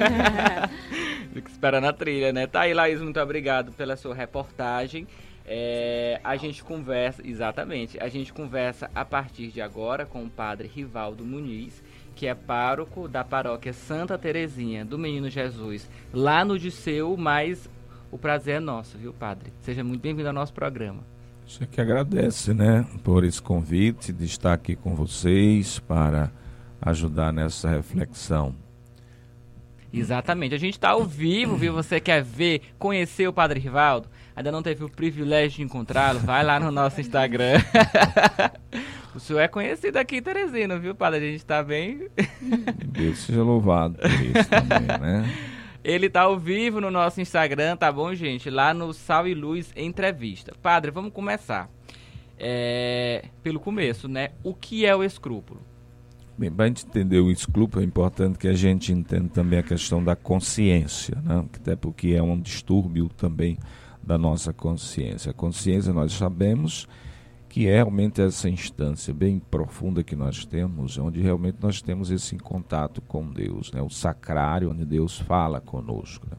Fico esperando a trilha, né? Tá aí, Laís, muito obrigado pela sua reportagem. É, a gente conversa, exatamente, a gente conversa a partir de agora com o padre Rivaldo Muniz, que é pároco da paróquia Santa Terezinha do Menino Jesus, lá no Disseu, mas o prazer é nosso, viu, padre? Seja muito bem-vindo ao nosso programa. Você que agradece, né, por esse convite de estar aqui com vocês para ajudar nessa reflexão. Exatamente. A gente está ao vivo, viu? Você quer ver, conhecer o Padre Rivaldo? Ainda não teve o privilégio de encontrá-lo? Vai lá no nosso Instagram. o senhor é conhecido aqui em Teresina, viu, Padre? A gente está bem. Deus seja louvado por isso também, né? Ele tá ao vivo no nosso Instagram, tá bom, gente? Lá no Sal e Luz Entrevista. Padre, vamos começar. É... Pelo começo, né? O que é o escrúpulo? Bem, para a gente entender o escrúpulo, é importante que a gente entenda também a questão da consciência, né? até porque é um distúrbio também da nossa consciência. A consciência, nós sabemos que é realmente essa instância bem profunda que nós temos, onde realmente nós temos esse contato com Deus, né? o sacrário, onde Deus fala conosco. Né?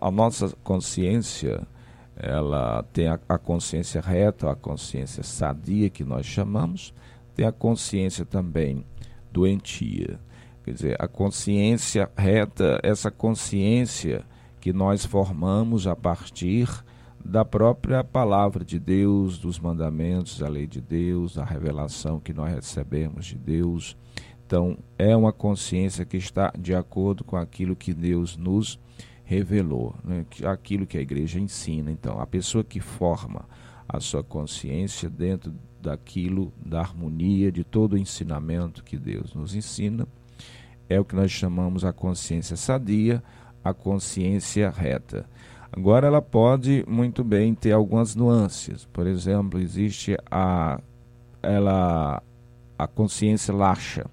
A nossa consciência, ela tem a consciência reta, a consciência sadia, que nós chamamos, tem a consciência também doentia. Quer dizer, a consciência reta, essa consciência que nós formamos a partir da própria palavra de Deus, dos mandamentos, da lei de Deus, da revelação que nós recebemos de Deus. Então, é uma consciência que está de acordo com aquilo que Deus nos revelou, né? aquilo que a igreja ensina. Então, a pessoa que forma a sua consciência dentro daquilo, da harmonia, de todo o ensinamento que Deus nos ensina, é o que nós chamamos a consciência sadia, a consciência reta. Agora, ela pode muito bem ter algumas nuances. Por exemplo, existe a, ela, a consciência laxa,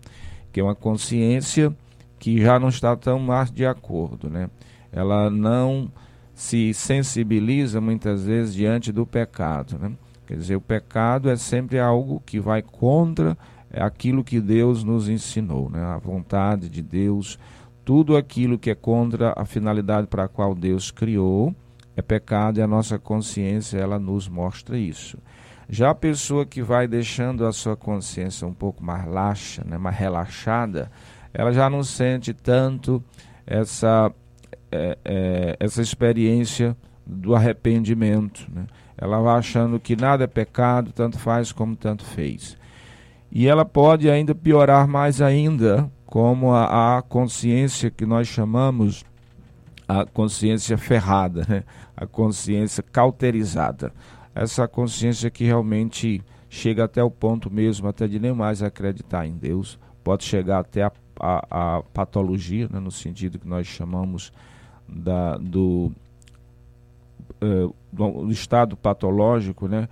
que é uma consciência que já não está tão mais de acordo. Né? Ela não se sensibiliza muitas vezes diante do pecado. Né? Quer dizer, o pecado é sempre algo que vai contra aquilo que Deus nos ensinou, né? a vontade de Deus, tudo aquilo que é contra a finalidade para a qual Deus criou é pecado e a nossa consciência ela nos mostra isso. Já a pessoa que vai deixando a sua consciência um pouco mais laxa, né, mais relaxada, ela já não sente tanto essa, é, é, essa experiência do arrependimento. Né? Ela vai achando que nada é pecado, tanto faz como tanto fez. E ela pode ainda piorar mais ainda, como a, a consciência que nós chamamos a consciência ferrada, né? a consciência cauterizada. Essa consciência que realmente chega até o ponto mesmo, até de nem mais acreditar em Deus, pode chegar até a, a, a patologia, né? no sentido que nós chamamos da, do uh, estado patológico, né?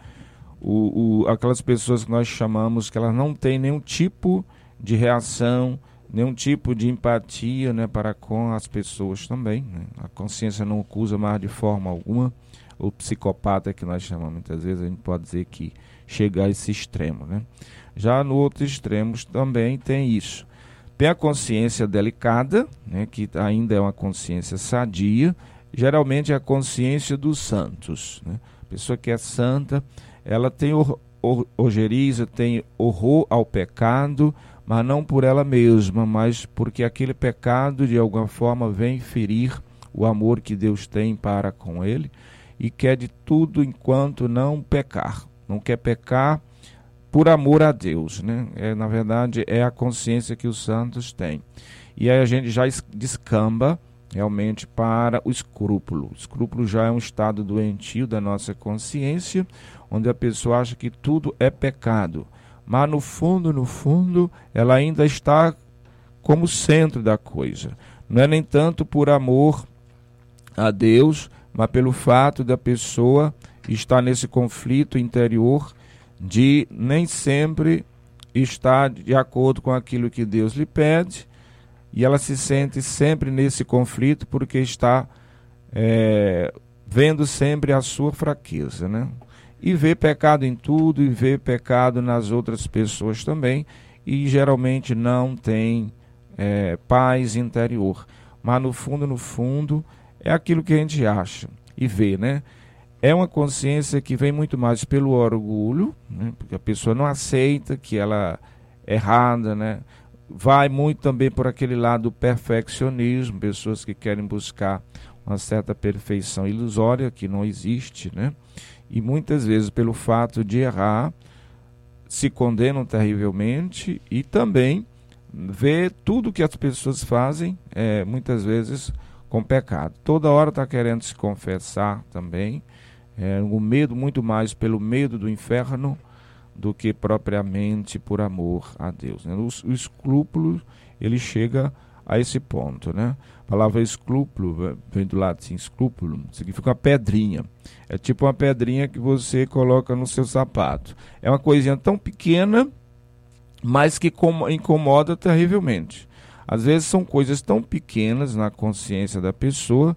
O, o, aquelas pessoas que nós chamamos que elas não têm nenhum tipo de reação, nenhum tipo de empatia né, para com as pessoas também. Né? A consciência não acusa mais de forma alguma. O psicopata que nós chamamos muitas vezes, a gente pode dizer que chega a esse extremo. Né? Já no outro extremo também tem isso. Tem a consciência delicada, né, que ainda é uma consciência sadia, geralmente é a consciência dos santos. Né? A pessoa que é santa, ela tem ojeriza, tem horror ao pecado, mas não por ela mesma, mas porque aquele pecado de alguma forma vem ferir o amor que Deus tem para com ele e quer de tudo enquanto não pecar. Não quer pecar por amor a Deus, né? É, na verdade, é a consciência que os santos têm. E aí a gente já descamba realmente para o escrúpulo. O escrúpulo já é um estado doentio da nossa consciência, onde a pessoa acha que tudo é pecado, mas no fundo, no fundo, ela ainda está como centro da coisa. Não é nem tanto por amor a Deus, mas pelo fato da pessoa estar nesse conflito interior de nem sempre estar de acordo com aquilo que Deus lhe pede e ela se sente sempre nesse conflito porque está é, vendo sempre a sua fraqueza, né? E vê pecado em tudo e vê pecado nas outras pessoas também e geralmente não tem é, paz interior. mas no fundo, no fundo, é aquilo que a gente acha e vê, né? É uma consciência que vem muito mais pelo orgulho, né? porque a pessoa não aceita que ela é errada, né? Vai muito também por aquele lado do perfeccionismo, pessoas que querem buscar uma certa perfeição ilusória que não existe, né? E muitas vezes pelo fato de errar se condenam terrivelmente e também vê tudo que as pessoas fazem, é, muitas vezes com pecado. Toda hora está querendo se confessar também. É, o medo muito mais pelo medo do inferno do que propriamente por amor a Deus. Né? O, o escrúpulo ele chega a esse ponto, né? A palavra escrúpulo vem do latim escrúpulo, significa uma pedrinha. É tipo uma pedrinha que você coloca no seu sapato. É uma coisinha tão pequena, mas que incomoda terrivelmente. Às vezes são coisas tão pequenas na consciência da pessoa,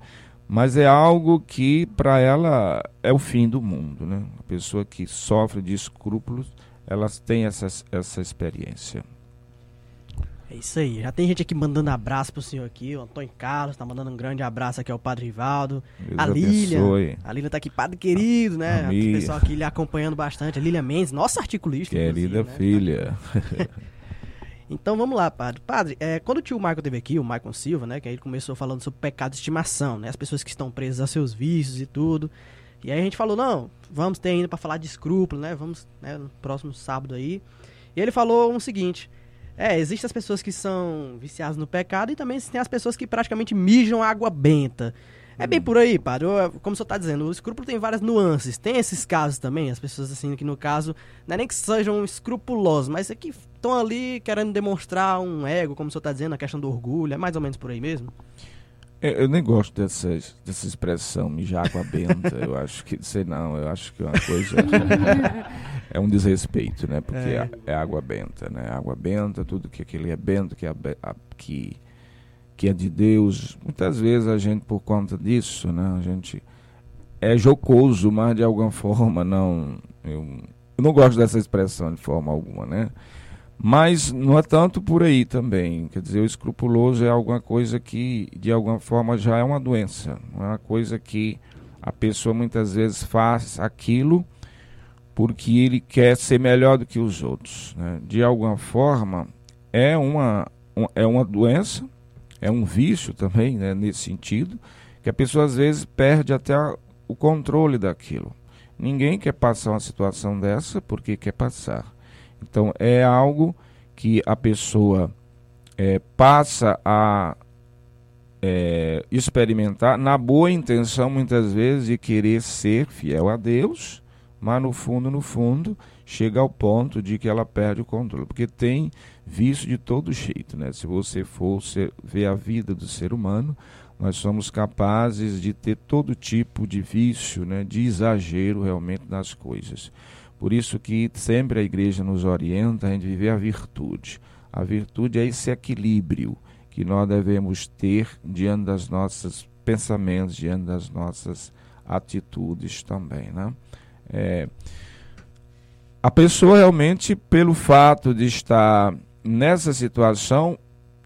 mas é algo que para ela é o fim do mundo, né? A pessoa que sofre de escrúpulos, elas têm essa, essa experiência. É isso aí. Já tem gente aqui mandando abraço pro senhor aqui. O Antônio Carlos tá mandando um grande abraço aqui ao Padre Rivaldo. Deus a Lília. A Lília tá aqui, Padre querido, né? O pessoal aqui lhe acompanhando bastante. A Lília Mendes, nossa articulista. Querida né? filha. Então vamos lá, padre. Padre, é, quando o tio Michael teve aqui, o Michael Silva, né? Que aí ele começou falando sobre pecado de estimação, né? As pessoas que estão presas a seus vícios e tudo. E aí a gente falou, não, vamos ter ainda para falar de escrúpulo, né? Vamos, né, no próximo sábado aí. E ele falou o seguinte: é, existem as pessoas que são viciadas no pecado e também tem as pessoas que praticamente mijam água benta. É bem por aí, padre. Como o senhor está dizendo, o escrúpulo tem várias nuances. Tem esses casos também, as pessoas assim que no caso, não é nem que sejam escrupulosos, mas é que estão ali querendo demonstrar um ego, como o senhor está dizendo, a questão do orgulho. É mais ou menos por aí mesmo? É, eu nem gosto dessa, dessa expressão, mijar água benta. eu acho que, sei não, eu acho que é uma coisa. é um desrespeito, né? Porque é. é, é água benta, né? Água benta, tudo que aquele é bento, que, é, que que é de Deus. Muitas vezes a gente, por conta disso, né, a gente é jocoso, mas de alguma forma não. Eu, eu não gosto dessa expressão de forma alguma, né? Mas não é tanto por aí também. Quer dizer, o escrupuloso é alguma coisa que, de alguma forma, já é uma doença. É uma coisa que a pessoa muitas vezes faz aquilo porque ele quer ser melhor do que os outros. Né? De alguma forma, é uma, é uma doença é um vício também, né, nesse sentido, que a pessoa às vezes perde até o controle daquilo. Ninguém quer passar uma situação dessa porque quer passar. Então é algo que a pessoa é, passa a é, experimentar na boa intenção muitas vezes de querer ser fiel a Deus, mas no fundo, no fundo, chega ao ponto de que ela perde o controle, porque tem vício de todo jeito, né? Se você for ser, ver a vida do ser humano, nós somos capazes de ter todo tipo de vício, né? De exagero realmente nas coisas. Por isso que sempre a igreja nos orienta a gente viver a virtude. A virtude é esse equilíbrio que nós devemos ter diante das nossas pensamentos, diante das nossas atitudes também, né? É, a pessoa realmente, pelo fato de estar nessa situação,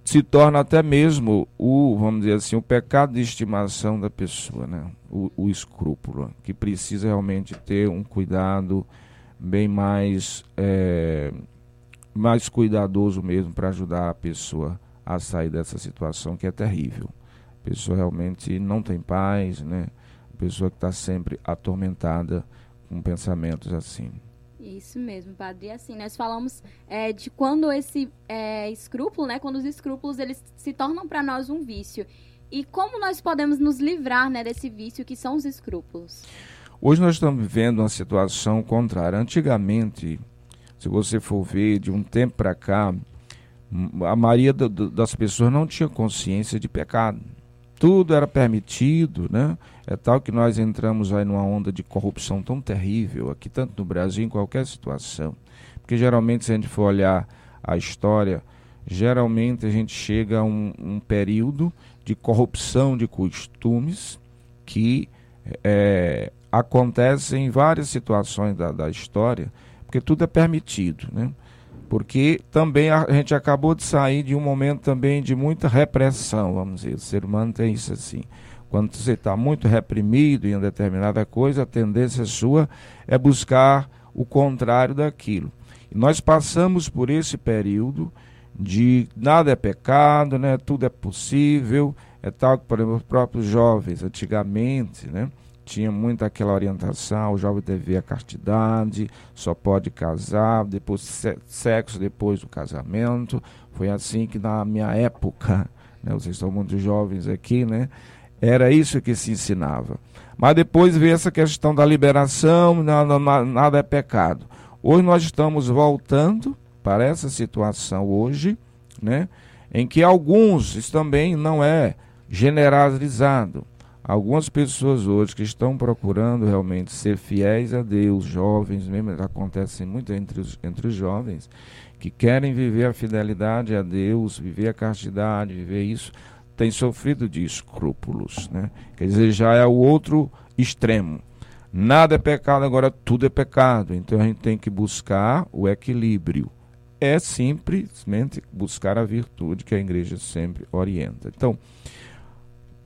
se torna até mesmo o, vamos dizer assim, o pecado de estimação da pessoa, né? o, o escrúpulo, que precisa realmente ter um cuidado bem mais, é, mais cuidadoso mesmo para ajudar a pessoa a sair dessa situação que é terrível. A pessoa realmente não tem paz, né? A pessoa que está sempre atormentada com pensamentos assim. Isso mesmo, padre. E assim, nós falamos é, de quando esse é, escrúpulo, né? Quando os escrúpulos eles se tornam para nós um vício. E como nós podemos nos livrar né, desse vício que são os escrúpulos? Hoje nós estamos vivendo uma situação contrária. Antigamente, se você for ver, de um tempo para cá, a maioria das pessoas não tinha consciência de pecado tudo era permitido, né? É tal que nós entramos aí numa onda de corrupção tão terrível aqui, tanto no Brasil, em qualquer situação. Porque geralmente, se a gente for olhar a história, geralmente a gente chega a um, um período de corrupção de costumes que é, acontece em várias situações da, da história, porque tudo é permitido, né? Porque também a gente acabou de sair de um momento também de muita repressão, vamos dizer. O ser humano tem isso assim. Quando você está muito reprimido em determinada coisa, a tendência sua é buscar o contrário daquilo. E nós passamos por esse período de nada é pecado, né? tudo é possível. É tal que, por exemplo, os próprios jovens, antigamente, né? Tinha muito aquela orientação, o jovem deve a castidade, só pode casar, depois sexo depois do casamento. Foi assim que na minha época, né, vocês estão muito jovens aqui, né? Era isso que se ensinava. Mas depois veio essa questão da liberação, nada, nada é pecado. Hoje nós estamos voltando para essa situação hoje, né? Em que alguns, isso também não é generalizado, Algumas pessoas hoje que estão procurando realmente ser fiéis a Deus, jovens mesmo, acontece muito entre os, entre os jovens, que querem viver a fidelidade a Deus, viver a castidade, viver isso, têm sofrido de escrúpulos. Né? Quer dizer, já é o outro extremo. Nada é pecado, agora tudo é pecado. Então a gente tem que buscar o equilíbrio. É simplesmente buscar a virtude que a igreja sempre orienta. Então,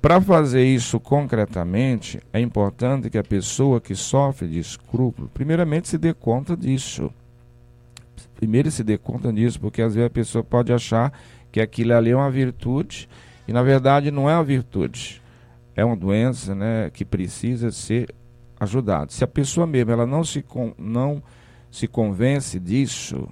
para fazer isso concretamente, é importante que a pessoa que sofre de escrúpulo, primeiramente se dê conta disso. Primeiro se dê conta disso, porque às vezes a pessoa pode achar que aquilo ali é uma virtude e na verdade não é uma virtude. É uma doença, né, que precisa ser ajudada. Se a pessoa mesmo ela não se não se convence disso,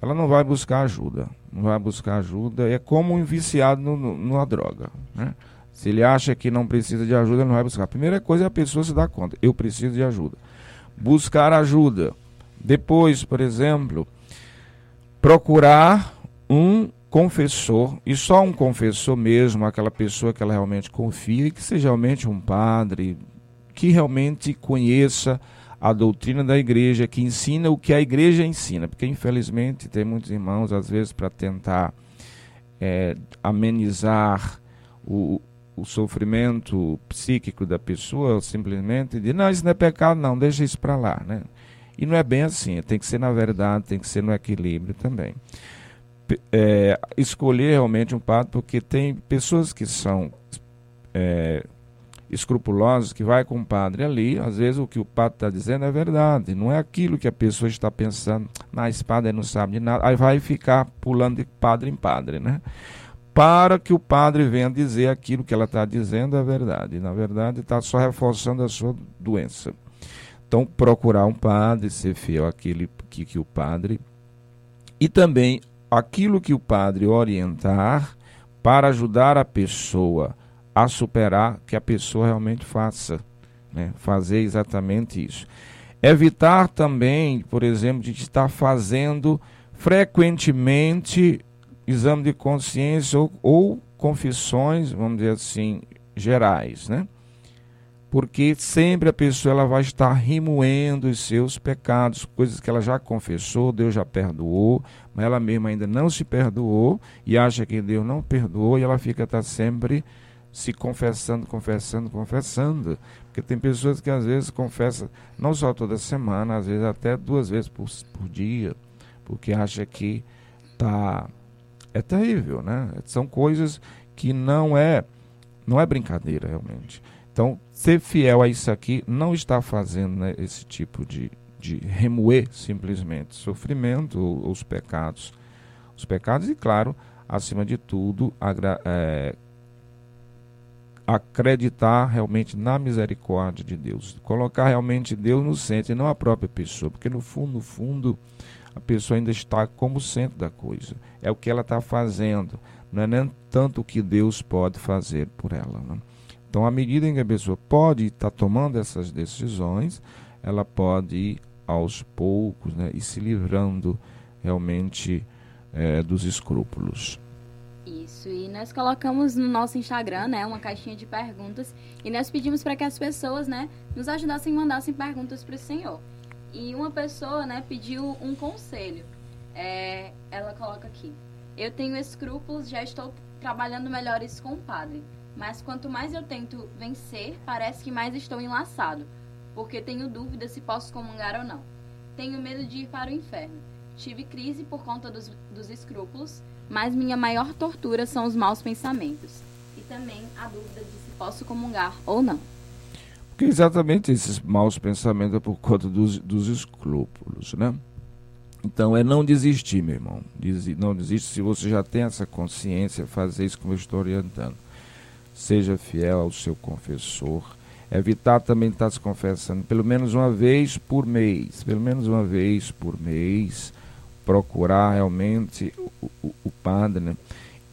ela não vai buscar ajuda. Não vai buscar ajuda. É como um viciado no, no, numa droga, né? Se ele acha que não precisa de ajuda, ele não vai buscar. A primeira coisa é a pessoa se dar conta: eu preciso de ajuda. Buscar ajuda. Depois, por exemplo, procurar um confessor, e só um confessor mesmo, aquela pessoa que ela realmente confia, que seja realmente um padre, que realmente conheça a doutrina da igreja, que ensina o que a igreja ensina, porque infelizmente tem muitos irmãos, às vezes, para tentar é, amenizar o, o sofrimento psíquico da pessoa, simplesmente de não, isso não é pecado, não, deixa isso para lá. Né? E não é bem assim, tem que ser na verdade, tem que ser no equilíbrio também. É, escolher realmente um padre, porque tem pessoas que são é, escrupulosas, que vai com o padre ali, às vezes o que o padre está dizendo é verdade, não é aquilo que a pessoa está pensando, mas padre não sabe de nada, aí vai ficar pulando de padre em padre, né? Para que o padre venha dizer aquilo que ela está dizendo é verdade. Na verdade, está só reforçando a sua doença. Então, procurar um padre, ser fiel àquilo que, que o padre. E também aquilo que o padre orientar para ajudar a pessoa a superar, que a pessoa realmente faça. Né? Fazer exatamente isso. Evitar também, por exemplo, de estar fazendo frequentemente exame de consciência ou, ou confissões, vamos dizer assim, gerais, né? Porque sempre a pessoa ela vai estar remoendo os seus pecados, coisas que ela já confessou, Deus já perdoou, mas ela mesma ainda não se perdoou e acha que Deus não perdoou e ela fica tá sempre se confessando, confessando, confessando. Porque tem pessoas que às vezes confessam, não só toda semana, às vezes até duas vezes por, por dia, porque acha que está é terrível, né? São coisas que não é não é brincadeira realmente. Então, ser fiel a isso aqui não está fazendo né, esse tipo de, de remoer simplesmente sofrimento ou, os pecados. Os pecados, e claro, acima de tudo, é, acreditar realmente na misericórdia de Deus. Colocar realmente Deus no centro e não a própria pessoa. Porque no fundo, no fundo, a pessoa ainda está como centro da coisa. É o que ela está fazendo, não é nem tanto o que Deus pode fazer por ela. Né? Então, à medida em que a pessoa pode estar tá tomando essas decisões, ela pode ir aos poucos né, e se livrando realmente é, dos escrúpulos. Isso, e nós colocamos no nosso Instagram, né, uma caixinha de perguntas e nós pedimos para que as pessoas, né, nos ajudassem e mandassem perguntas para o Senhor. E uma pessoa, né, pediu um conselho. É, ela coloca aqui: Eu tenho escrúpulos, já estou trabalhando melhor isso com o padre. Mas quanto mais eu tento vencer, parece que mais estou enlaçado, porque tenho dúvida se posso comungar ou não. Tenho medo de ir para o inferno. Tive crise por conta dos, dos escrúpulos, mas minha maior tortura são os maus pensamentos. E também a dúvida de se posso comungar ou não. Porque exatamente esses maus pensamentos é por conta dos, dos escrúpulos, né? Então é não desistir, meu irmão. não desiste se você já tem essa consciência, fazer isso como eu estou orientando. Seja fiel ao seu confessor. Evitar também estar se confessando pelo menos uma vez por mês. Pelo menos uma vez por mês. Procurar realmente o, o, o padre. Né?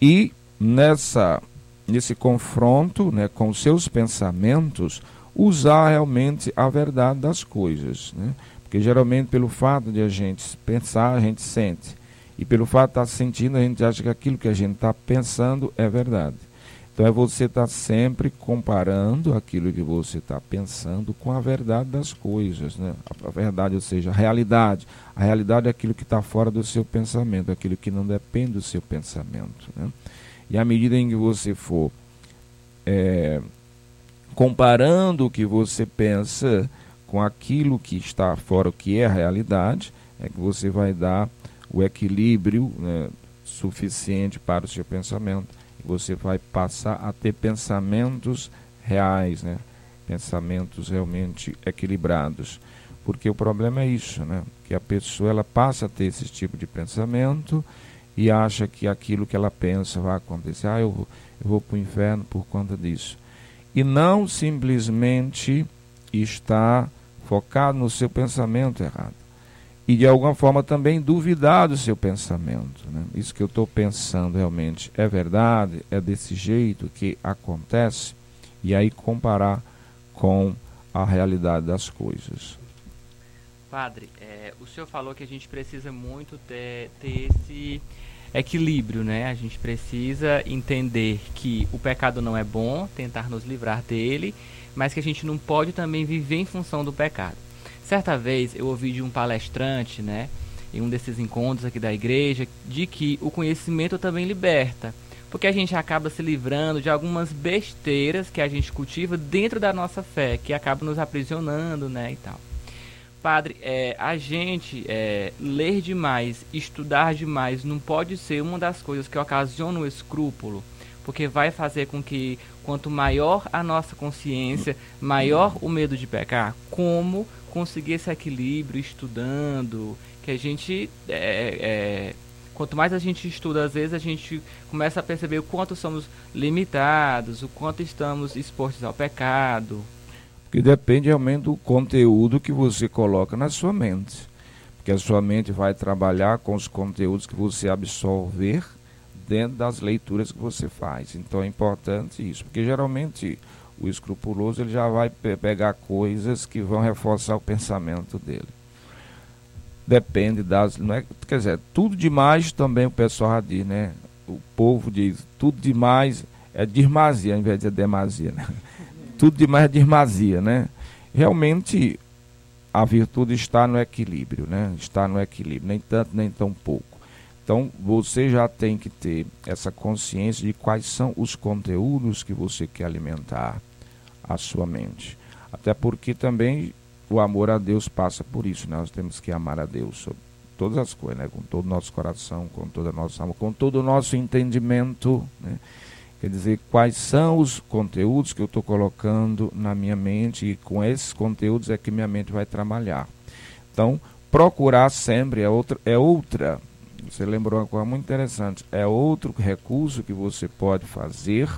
E nessa, nesse confronto né, com seus pensamentos, usar realmente a verdade das coisas. Né? Porque geralmente pelo fato de a gente pensar, a gente sente. E pelo fato de estar sentindo, a gente acha que aquilo que a gente está pensando é verdade. Então é você estar sempre comparando aquilo que você está pensando com a verdade das coisas. Né? A, verdade, ou seja, a realidade. A realidade é aquilo que está fora do seu pensamento, aquilo que não depende do seu pensamento. Né? E à medida em que você for é, comparando o que você pensa com aquilo que está fora, o que é a realidade, é que você vai dar o equilíbrio né, suficiente para o seu pensamento. E você vai passar a ter pensamentos reais, né? pensamentos realmente equilibrados. Porque o problema é isso, né? que a pessoa ela passa a ter esse tipo de pensamento e acha que aquilo que ela pensa vai acontecer. Ah, eu vou, eu vou para o inferno por conta disso. E não simplesmente está focado no seu pensamento errado. E de alguma forma também duvidar do seu pensamento. Né? Isso que eu estou pensando realmente é verdade? É desse jeito que acontece? E aí comparar com a realidade das coisas. Padre, é, o senhor falou que a gente precisa muito ter, ter esse equilíbrio, né? A gente precisa entender que o pecado não é bom, tentar nos livrar dele, mas que a gente não pode também viver em função do pecado. Certa vez eu ouvi de um palestrante, né, em um desses encontros aqui da igreja, de que o conhecimento também liberta, porque a gente acaba se livrando de algumas besteiras que a gente cultiva dentro da nossa fé, que acabam nos aprisionando, né, e tal. Padre, é, a gente é, ler demais, estudar demais, não pode ser uma das coisas que ocasiona o escrúpulo porque vai fazer com que quanto maior a nossa consciência, maior o medo de pecar. Como conseguir esse equilíbrio estudando, que a gente é, é, quanto mais a gente estuda, às vezes a gente começa a perceber o quanto somos limitados, o quanto estamos expostos ao pecado. Que depende realmente do conteúdo que você coloca na sua mente. Porque a sua mente vai trabalhar com os conteúdos que você absorver dentro das leituras que você faz. Então é importante isso, porque geralmente o escrupuloso ele já vai pe pegar coisas que vão reforçar o pensamento dele. Depende das. Não é, quer dizer, tudo demais também o pessoal diz, né? O povo diz, tudo demais é dirmazia, ao invés de demasia. Né? Tudo demais é dirmazia, né? Realmente a virtude está no equilíbrio, né? Está no equilíbrio, nem tanto nem tão pouco. Então, você já tem que ter essa consciência de quais são os conteúdos que você quer alimentar a sua mente. Até porque também o amor a Deus passa por isso. Né? Nós temos que amar a Deus sobre todas as coisas, né? com todo o nosso coração, com toda a nossa alma, com todo o nosso entendimento. Né? Quer dizer, quais são os conteúdos que eu estou colocando na minha mente e com esses conteúdos é que minha mente vai trabalhar. Então, procurar sempre é outra, é outra você lembrou uma coisa muito interessante. É outro recurso que você pode fazer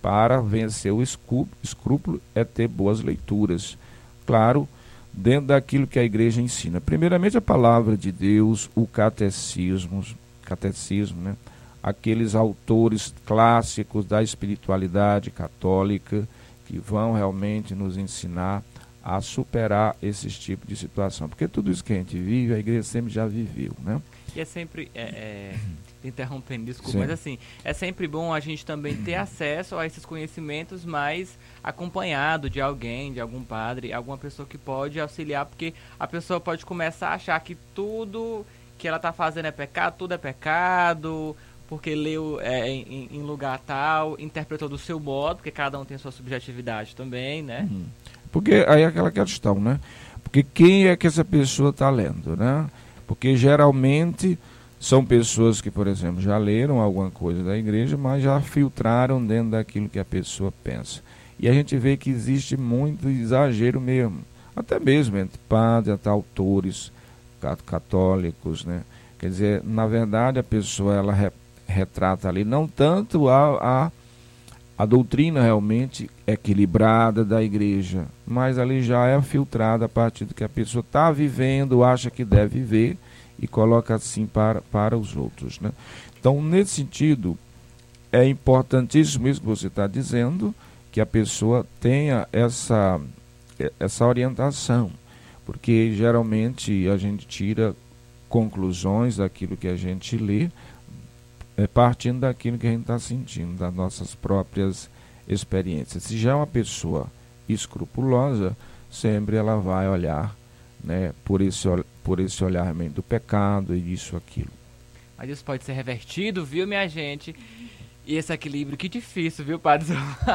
para vencer o escrúpulo é ter boas leituras. Claro, dentro daquilo que a igreja ensina. Primeiramente a palavra de Deus, o catecismo, catecismo, né? Aqueles autores clássicos da espiritualidade católica que vão realmente nos ensinar a superar esses tipos de situação. Porque tudo isso que a gente vive, a igreja sempre já viveu, né? E é sempre. É, é, interrompendo, desculpa, Sim. mas assim, é sempre bom a gente também ter acesso a esses conhecimentos mais acompanhado de alguém, de algum padre, alguma pessoa que pode auxiliar, porque a pessoa pode começar a achar que tudo que ela está fazendo é pecado, tudo é pecado, porque leu é, em, em, lugar tal, interpretou do seu modo, porque cada um tem a sua subjetividade também, né? Uhum. Porque aí é aquela questão, né? Porque quem é que essa pessoa está lendo, né? Porque geralmente são pessoas que, por exemplo, já leram alguma coisa da igreja, mas já filtraram dentro daquilo que a pessoa pensa. E a gente vê que existe muito exagero mesmo, até mesmo entre padres, até autores católicos, né? Quer dizer, na verdade a pessoa ela retrata ali não tanto a, a, a doutrina realmente equilibrada da igreja, mas ali já é filtrada a partir do que a pessoa está vivendo, acha que deve viver e coloca assim para, para os outros. Né? Então, nesse sentido, é importantíssimo isso que você está dizendo, que a pessoa tenha essa, essa orientação, porque geralmente a gente tira conclusões daquilo que a gente lê, é, partindo daquilo que a gente está sentindo, das nossas próprias experiências. Se já é uma pessoa escrupulosa, sempre ela vai olhar né, por, esse, por esse olhar do pecado e isso, aquilo. Mas isso pode ser revertido, viu, minha gente? E esse equilíbrio, que difícil, viu, Padre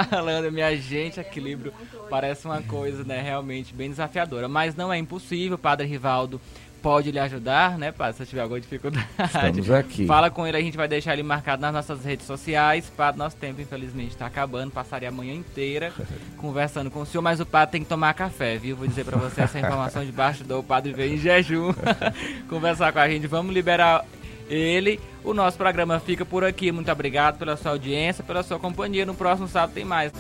falando, minha gente, equilíbrio parece uma coisa, né, realmente bem desafiadora. Mas não é impossível, Padre Rivaldo pode lhe ajudar, né, Padre, se tiver alguma dificuldade. Estamos aqui. Fala com ele, a gente vai deixar ele marcado nas nossas redes sociais. Padre, nosso tempo, infelizmente, está acabando. Passaria a manhã inteira conversando com o senhor, mas o padre tem que tomar café, viu? Vou dizer para você essa informação debaixo do padre veio em jejum conversar com a gente. Vamos liberar ele. O nosso programa fica por aqui. Muito obrigado pela sua audiência, pela sua companhia. No próximo sábado tem mais.